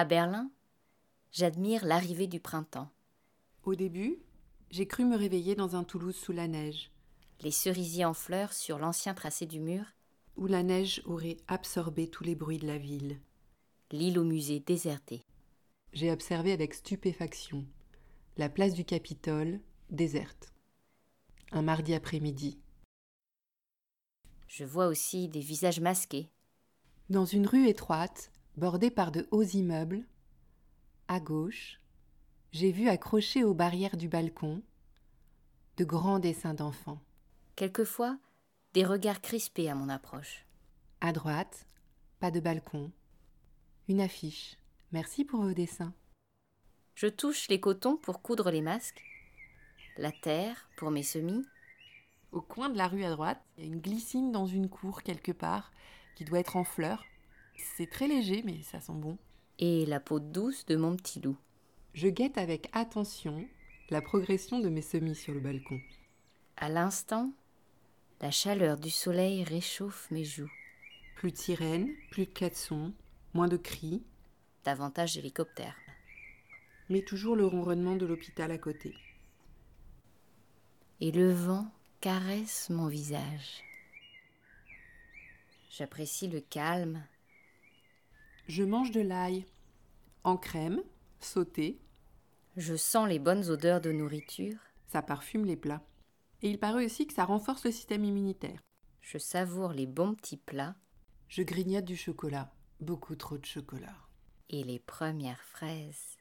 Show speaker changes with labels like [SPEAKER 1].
[SPEAKER 1] À Berlin, j'admire l'arrivée du printemps.
[SPEAKER 2] Au début, j'ai cru me réveiller dans un Toulouse sous la neige.
[SPEAKER 1] Les cerisiers en fleurs sur l'ancien tracé du mur.
[SPEAKER 2] Où la neige aurait absorbé tous les bruits de la ville.
[SPEAKER 1] L'île au musée désertée.
[SPEAKER 2] J'ai observé avec stupéfaction la place du Capitole déserte. Un mardi après-midi.
[SPEAKER 1] Je vois aussi des visages masqués.
[SPEAKER 2] Dans une rue étroite, bordée par de hauts immeubles, à gauche, j'ai vu accrochés aux barrières du balcon de grands dessins d'enfants.
[SPEAKER 1] Quelquefois, des regards crispés à mon approche.
[SPEAKER 2] À droite, pas de balcon, une affiche. Merci pour vos dessins.
[SPEAKER 1] Je touche les cotons pour coudre les masques, la terre pour mes semis.
[SPEAKER 2] Au coin de la rue à droite, il y a une glycine dans une cour quelque part qui doit être en fleurs. C'est très léger, mais ça sent bon.
[SPEAKER 1] Et la peau douce de mon petit loup.
[SPEAKER 2] Je guette avec attention la progression de mes semis sur le balcon.
[SPEAKER 1] À l'instant, la chaleur du soleil réchauffe mes joues.
[SPEAKER 2] Plus de sirènes, plus de klaxons, moins de cris.
[SPEAKER 1] Davantage d'hélicoptères.
[SPEAKER 2] Mais toujours le ronronnement de l'hôpital à côté.
[SPEAKER 1] Et le vent caresse mon visage. J'apprécie le calme.
[SPEAKER 2] Je mange de l'ail en crème, sauté.
[SPEAKER 1] Je sens les bonnes odeurs de nourriture.
[SPEAKER 2] Ça parfume les plats. Et il paraît aussi que ça renforce le système immunitaire.
[SPEAKER 1] Je savoure les bons petits plats.
[SPEAKER 2] Je grignote du chocolat, beaucoup trop de chocolat.
[SPEAKER 1] Et les premières fraises.